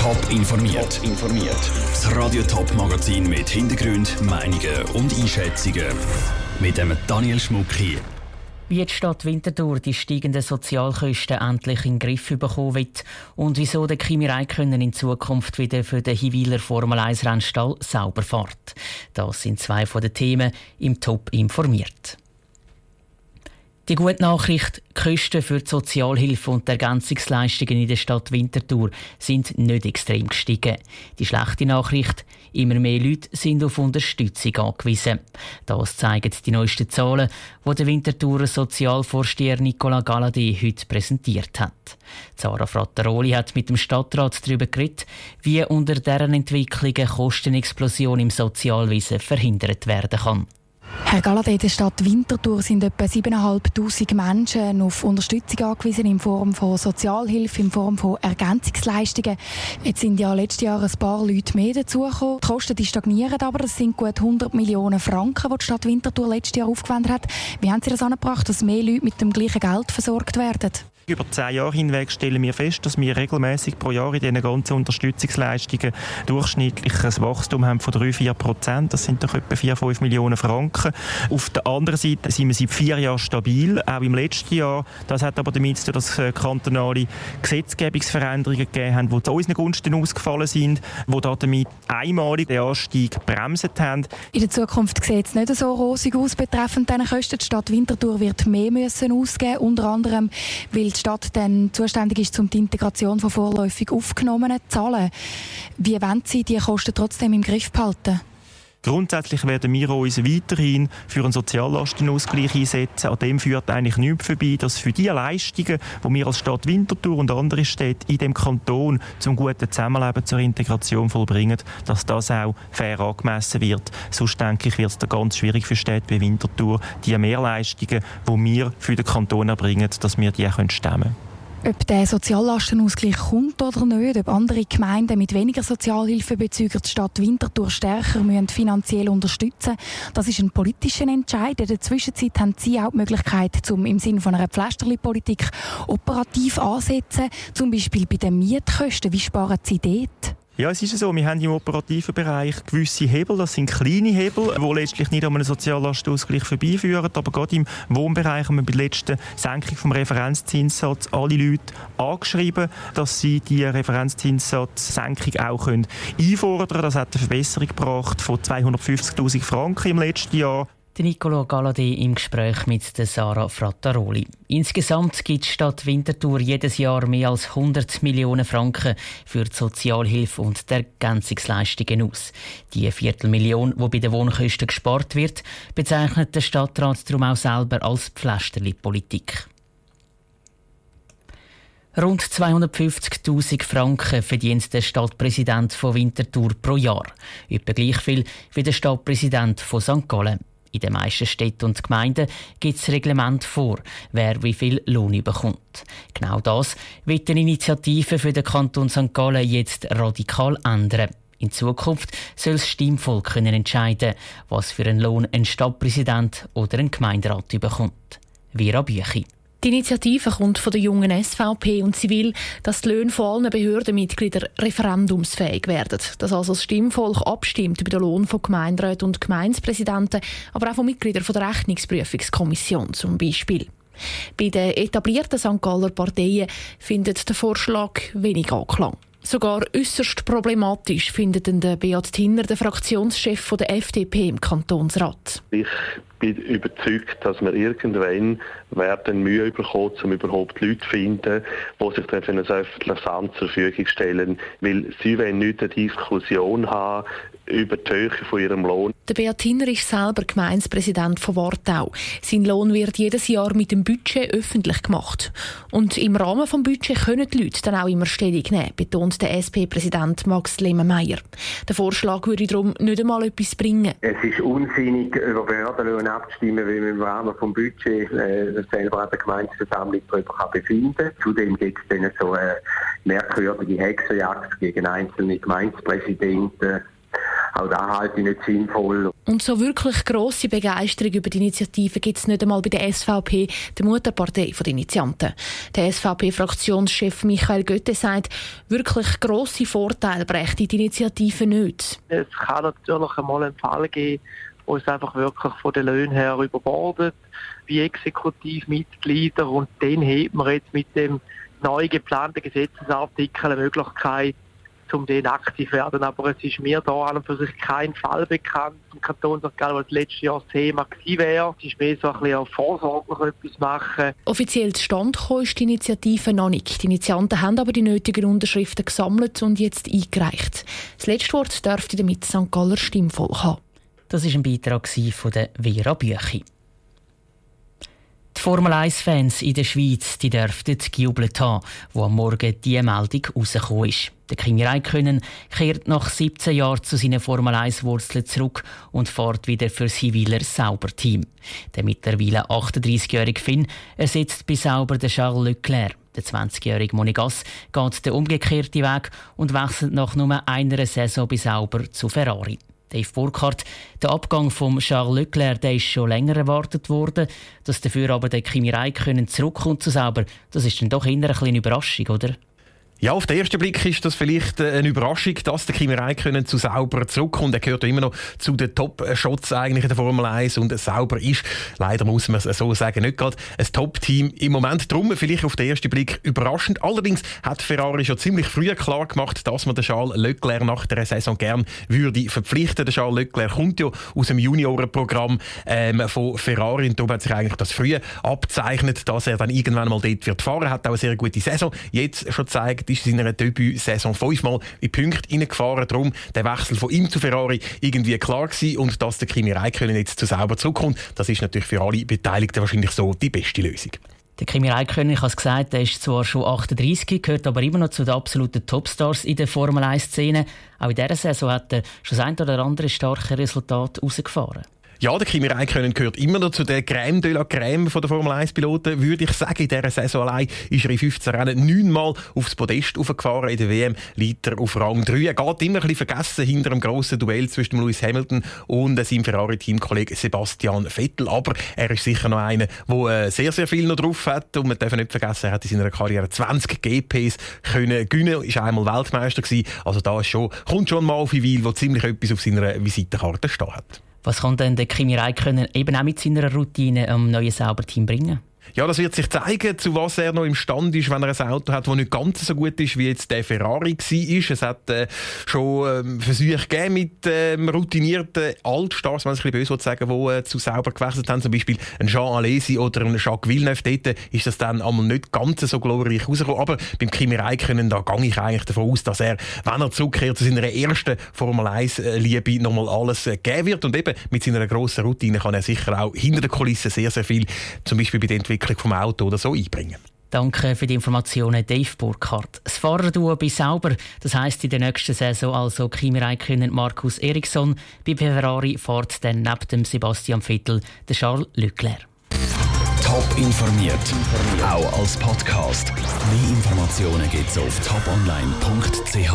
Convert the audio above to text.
Top informiert. informiert. Das Radio Top Magazin mit Hintergrund, Meinungen und Einschätzungen mit dem Daniel Schmuck hier. Wie die Stadt Winterthur die steigenden Sozialkosten endlich in den Griff bekommen wird und wieso der Kimi Räikkönen in Zukunft wieder für den Hiwiler Formel 1 Rennstall sauber fährt. Das sind zwei von den Themen im Top informiert. Die gute Nachricht, die Kosten für die Sozialhilfe und die Ergänzungsleistungen in der Stadt Winterthur sind nicht extrem gestiegen. Die schlechte Nachricht, immer mehr Leute sind auf Unterstützung angewiesen. Das zeigen die neuesten Zahlen, die der Winterthurer Sozialvorsteher Nicola Galladay heute präsentiert hat. Zara Frattaroli hat mit dem Stadtrat darüber geredet, wie unter deren Entwicklung eine Kostenexplosion im Sozialwesen verhindert werden kann. Herr Galladay, in der Stadt Winterthur sind etwa 7'500 Menschen auf Unterstützung angewiesen in Form von Sozialhilfe, in Form von Ergänzungsleistungen. Jetzt sind ja letztes Jahr ein paar Leute mehr dazugekommen. Die Kosten die stagnieren aber. Das sind gut 100 Millionen Franken, die die Stadt Winterthur letztes Jahr aufgewendet hat. Wie haben Sie das angebracht, dass mehr Leute mit dem gleichen Geld versorgt werden? Über zehn Jahre hinweg stellen wir fest, dass wir regelmäßig pro Jahr in diesen ganzen Unterstützungsleistungen durchschnittliches Wachstum haben von 3-4 Prozent. Das sind doch etwa 4-5 Millionen Franken. Auf der anderen Seite sind wir seit vier Jahren stabil, auch im letzten Jahr. Das hat aber damit zu tun, dass äh, kantonale Gesetzgebungsveränderungen gegeben haben, die zu unseren Gunsten ausgefallen sind, die damit einmalig den Anstieg bremset haben. In der Zukunft sieht es nicht so rosig aus betreffend diesen Kosten. Die Stadt Winterthur wird mehr müssen ausgeben, unter anderem, weil die Stadt dann zuständig ist, um die Integration von vorläufig Aufgenommenen zu zahlen. Wie wollen Sie die Kosten trotzdem im Griff behalten? Grundsätzlich werden wir uns weiterhin für einen Soziallastenausgleich einsetzen. An dem führt eigentlich nichts vorbei, dass für die Leistungen, die wir als Stadt Winterthur und andere Städte in dem Kanton zum guten Zusammenleben zur Integration vollbringen, dass das auch fair angemessen wird. Sonst denke ich, wird es ganz schwierig für Städte wie Winterthur, die Mehrleistungen, die wir für den Kanton erbringen, dass wir die stemmen können. Ob der Soziallastenausgleich kommt oder nicht, ob andere Gemeinden mit weniger Sozialhilfebezügern die Stadt Winterthur stärker müssen finanziell unterstützen das ist ein politischer Entscheid. In der Zwischenzeit haben Sie auch die Möglichkeit, um im Sinne einer Pflasterli-Politik operativ ansetzen, zum Beispiel bei den Mietkosten. Wie sparen Sie dort? Ja, es ist so. Wir haben im operativen Bereich gewisse Hebel. Das sind kleine Hebel, die letztlich nicht an einem Soziallastenausgleich vorbeiführen. Aber gerade im Wohnbereich haben wir bei der letzten Senkung vom Referenzzinssatz alle Leute angeschrieben, dass sie die Referenzzinssatzsenkung auch können einfordern können. Das hat eine Verbesserung gebracht von 250'000 Franken im letzten Jahr. Nicolo Galladay im Gespräch mit der Sarah Frattaroli. Insgesamt gibt die Stadt Winterthur jedes Jahr mehr als 100 Millionen Franken für die Sozialhilfe und die Ergänzungsleistungen aus. Die Viertelmillion, die bei den Wohnkosten gespart wird, bezeichnet der Stadtrat darum auch selber als Pflasterli-Politik. Rund 250.000 Franken verdient der Stadtpräsident von Winterthur pro Jahr. Etwa gleich viel wie der Stadtpräsident von St. Gallen. In den meisten Städten und Gemeinden gibt es Reglement vor, wer wie viel Lohn bekommt. Genau das wird die Initiative für den Kanton St. Gallen jetzt radikal ändern. In Zukunft soll das Stimmvolk können entscheiden, was für einen Lohn ein Stadtpräsident oder ein Gemeinderat bekommt. Vera Büchi. Die Initiative kommt von der jungen SVP und sie will, dass die Löhne von allen Behördenmitgliedern referendumsfähig werden. Dass also das Stimmvolk abstimmt über den Lohn von Gemeinderäten und Gemeindepräsidenten, aber auch von Mitgliedern der Rechnungsprüfungskommission zum Beispiel. Bei den etablierten St. Galler Parteien findet der Vorschlag wenig Anklang. Sogar äußerst problematisch findet der Beat Tinner, der Fraktionschef der FDP im Kantonsrat. Ich bin überzeugt, dass wir irgendwann werden Mühe bekommen, um überhaupt Leute zu finden, die sich dann für ein öffentliches Amt zur Verfügung stellen, weil sie wollen nicht eine Diskussion haben über die Höhe von ihrem Lohn. Der Beat Hinner ist selber Gemeindepräsident von Wartau. Sein Lohn wird jedes Jahr mit dem Budget öffentlich gemacht. Und im Rahmen des Budgets können die Leute dann auch immer Stellung nehmen, betont der SP-Präsident Max Lehmann-Meyer. Der Vorschlag würde darum nicht einmal etwas bringen. Es ist unsinnig, über Behördenlöhne abzustimmen, weil man im Rahmen des Budgets äh, selber an der Gemeindeversammlung darüber befinden kann. Zudem gibt es dann so eine merkwürdige Hexenjagd gegen einzelne Gemeindepräsidenten auch da halte ich nicht sinnvoll. Und so wirklich grosse Begeisterung über die Initiative gibt es nicht einmal bei der SVP, der Mutterpartei der Initianten. Der SVP-Fraktionschef Michael Götte sagt, wirklich grosse Vorteile brächte die Initiative nicht. Es kann natürlich einmal einen Fall geben, wo es einfach wirklich von den Löhnen her überbordet, wie Exekutivmitglieder. Und dann hat man jetzt mit dem neu geplanten Gesetzesartikel eine Möglichkeit, um den aktiv zu werden. Aber es ist mir da an und für sich kein Fall bekannt im Kanton St. Gallen, was letztes Jahr das Thema gewesen wäre. Es ist mehr so ein bisschen vorsorglich etwas machen. Offiziell zustande ist die Initiative noch nicht. Die Initianten haben aber die nötigen Unterschriften gesammelt und jetzt eingereicht. Das letzte Wort dürfte damit St. Galler Stimmvolk haben. Das war ein Beitrag von Vera Büchi. Die Formel 1-Fans in der Schweiz die dürften gejubelt haben, wo am Morgen diese Meldung rausgekommen ist. Der Kimi Räikkönen kehrt nach 17 Jahren zu seinen Formel 1-Wurzeln zurück und fährt wieder für sein Wieler Sauber-Team. Der mittlerweile 38-jährige Finn ersetzt bei Sauber den Charles Leclerc. Der 20-jährige Monegas geht den umgekehrten Weg und wechselt nach nur einer Saison bei Sauber zu Ferrari. Dave Burkhardt, der Abgang von Charles Leclerc der ist schon länger erwartet worden. Dass dafür aber der Kimi Räikkönen zurückkommt zu Sauber, das ist dann doch eher eine kleine Überraschung, oder? Ja, auf den ersten Blick ist das vielleicht äh, eine Überraschung, dass der Kimi Räikkönen zu Sauber zurückkommt. Er gehört immer noch zu den Top-Shots eigentlich in der Formel 1 und Sauber ist, leider muss man es so sagen, nicht gerade ein Top-Team im Moment. Darum vielleicht auf den ersten Blick überraschend. Allerdings hat Ferrari schon ziemlich früh klar gemacht, dass man den Charles Leclerc nach der Saison gern würde verpflichten. Der Charles Leclerc kommt ja aus dem Juniorenprogramm ähm, von Ferrari und darum hat sich eigentlich das frühe abzeichnet, dass er dann irgendwann mal dort wird fahren. Hat auch eine sehr gute Saison jetzt schon gezeigt ist in seiner Debütsaison fünfmal in Punkte hineingefahren. Darum der Wechsel von ihm zu Ferrari irgendwie klar gewesen. Und dass der Kimi Räikkönen jetzt zu sauber zurückkommt, das ist natürlich für alle Beteiligten wahrscheinlich so die beste Lösung. Der Kimi Räikkönen, ich habe es gesagt, der ist zwar schon 38, gehört aber immer noch zu den absoluten Topstars in der Formel 1-Szene. Auch in dieser Saison hat er schon ein oder andere starke Resultat rausgefahren. Ja, der Kimi Räikkönen gehört immer noch zu der Crème de la Crème von der Formel 1 Piloten, würde ich sagen. In dieser Saison allein ist er in 15 Rennen neunmal aufs Podest aufgefahren. In der WM liegt er auf Rang 3. Er geht immer ein bisschen vergessen hinter dem grossen Duell zwischen Lewis Hamilton und seinem Ferrari-Teamkollegen Sebastian Vettel. Aber er ist sicher noch einer, der äh, sehr, sehr viel noch drauf hat. Und man darf nicht vergessen, er hat in seiner Karriere 20 GPs können gewinnen, ist einmal Weltmeister gewesen. Also da ist schon, kommt schon mal auf Weil, der ziemlich etwas auf seiner Visitenkarte stehen hat. Was kann denn der Kimi Räikkönen eben auch mit seiner Routine am neuen Sauberteam bringen? Ja, das wird sich zeigen, zu was er noch imstand ist, wenn er ein Auto hat, das nicht ganz so gut ist, wie jetzt der Ferrari war. Es hat äh, schon ähm, Versuche gegeben mit ähm, routinierten Altstars, wenn ich ein bisschen böse sagen die äh, zu sauber gewechselt haben. Zum Beispiel ein Jean Alesi oder ein Jacques Villeneuve. Dort ist das dann einmal nicht ganz so glorreich rausgekommen. Aber beim Kimi Räikkönen, da gehe ich eigentlich davon aus, dass er, wenn er zurückkehrt zu seiner ersten Formel 1-Liebe, äh, nochmal alles äh, geben wird. Und eben mit seiner grossen Routine kann er sicher auch hinter der Kulisse sehr, sehr viel, zum Beispiel bei der Entwicklung Entwicklung vom Auto oder so einbringen. Danke für die Informationen, Dave Burkhardt. Das Fahrerduo bei Sauber, das heisst in der nächsten Saison also Kimi Räikkönen und Markus Eriksson. Bei Ferrari fährt dann neben dem Sebastian Vettel der Charles Leclerc. Top informiert, auch als Podcast. Mehr Informationen gibt es auf toponline.ch.